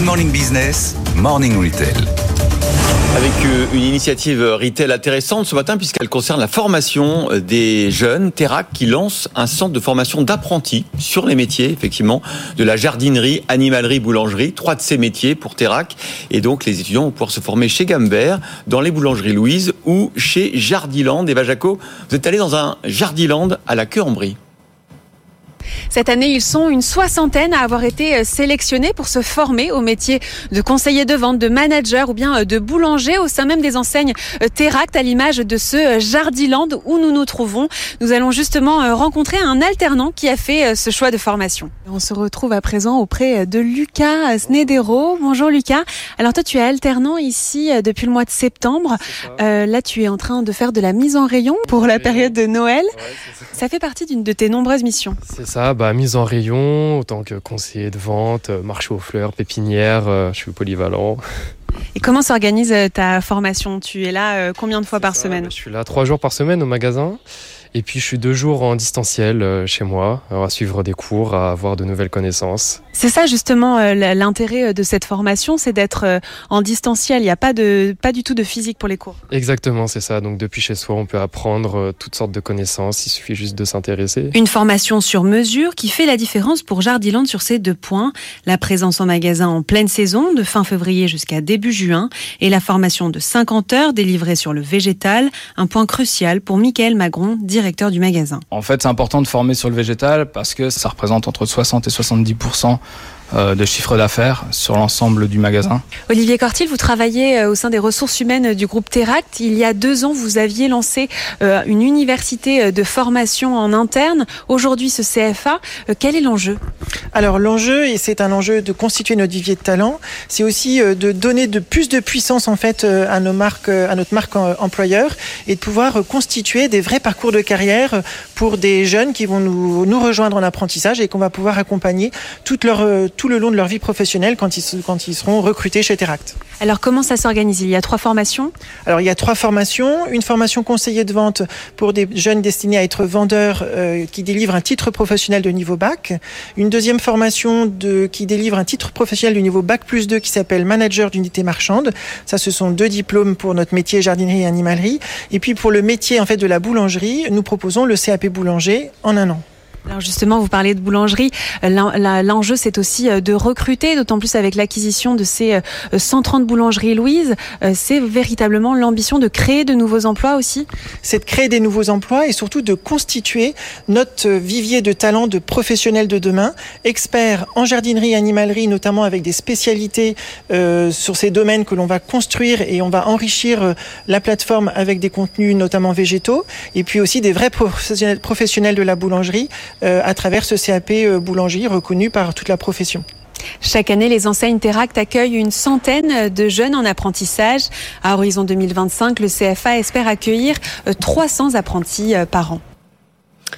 Good Morning Business, Morning Retail. Avec euh, une initiative retail intéressante ce matin puisqu'elle concerne la formation euh, des jeunes, Terrac qui lance un centre de formation d'apprentis sur les métiers effectivement de la jardinerie, animalerie, boulangerie, trois de ces métiers pour Terrac et donc les étudiants vont pouvoir se former chez Gambert, dans les boulangeries Louise ou chez Jardiland. Eva Jaco, vous êtes allé dans un Jardiland à la queue en brie. Cette année, ils sont une soixantaine à avoir été euh, sélectionnés pour se former au métier de conseiller de vente, de manager ou bien euh, de boulanger au sein même des enseignes euh, Teract à l'image de ce Jardiland où nous nous trouvons. Nous allons justement rencontrer un alternant qui a fait ce choix de formation. On se retrouve à présent auprès de Lucas Snedero. Bonjour Lucas. Alors toi, tu es alternant ici depuis le mois de septembre. là, tu es en train de faire de la mise en rayon pour la période de Noël. ça. ça fait partie d'une de tes nombreuses missions. C'est ça, bah, mise en rayon, autant que conseiller de vente, euh, marché aux fleurs, pépinière, euh, je suis polyvalent. Et comment s'organise euh, ta formation? Tu es là combien de fois par semaine? Je suis là trois jours par semaine au magasin. Et puis je suis deux jours en distanciel euh, chez moi, à suivre des cours, à avoir de nouvelles connaissances. C'est ça justement euh, l'intérêt euh, de cette formation, c'est d'être en distanciel. Il n'y a pas de pas du tout de physique pour les cours. Exactement, c'est ça. Donc depuis chez soi, on peut apprendre toutes sortes de connaissances. Il suffit juste de s'intéresser. Une formation sur mesure qui fait la différence pour Jardiland sur ces deux points la présence en magasin en pleine saison, de fin février jusqu'à début juin, et la formation de 50 heures délivrée sur le végétal, un point crucial pour Michael Magron, directeur du magasin. En fait, c'est important de former sur le végétal parce que ça représente entre 60 et 70 euh, de chiffre d'affaires sur l'ensemble du magasin. Olivier Cortil, vous travaillez euh, au sein des ressources humaines du groupe Teract. Il y a deux ans, vous aviez lancé euh, une université de formation en interne. Aujourd'hui, ce CFA, quel est l'enjeu? Alors l'enjeu, et c'est un enjeu de constituer notre vivier de talent, c'est aussi de donner de plus de puissance en fait à nos marques, à notre marque employeur, et de pouvoir constituer des vrais parcours de carrière pour des jeunes qui vont nous, nous rejoindre en apprentissage et qu'on va pouvoir accompagner toute leur tout le long de leur vie professionnelle quand ils, quand ils seront recrutés chez Teract. Alors comment ça s'organise? Il y a trois formations? Alors il y a trois formations. Une formation conseiller de vente pour des jeunes destinés à être vendeurs euh, qui délivrent un titre professionnel de niveau bac. Une deuxième formation de, qui délivre un titre professionnel du niveau bac plus 2 qui s'appelle manager d'unité marchande. Ça ce sont deux diplômes pour notre métier jardinerie et animalerie. Et puis pour le métier en fait de la boulangerie, nous proposons le CAP boulanger en un an. Alors justement, vous parlez de boulangerie. L'enjeu, c'est aussi euh, de recruter, d'autant plus avec l'acquisition de ces 130 euh, boulangeries Louise. Euh, c'est véritablement l'ambition de créer de nouveaux emplois aussi? C'est de créer des nouveaux emplois et surtout de constituer notre vivier de talents de professionnels de demain, experts en jardinerie et animalerie, notamment avec des spécialités sur ces domaines que l'on va construire et on va enrichir la plateforme avec des contenus notamment végétaux, et puis aussi des vrais professionnels de la boulangerie euh, à travers ce CAP euh, boulangerie reconnu par toute la profession. Chaque année, les enseignes Teract accueillent une centaine de jeunes en apprentissage. À horizon 2025, le CFA espère accueillir 300 euh, apprentis par an.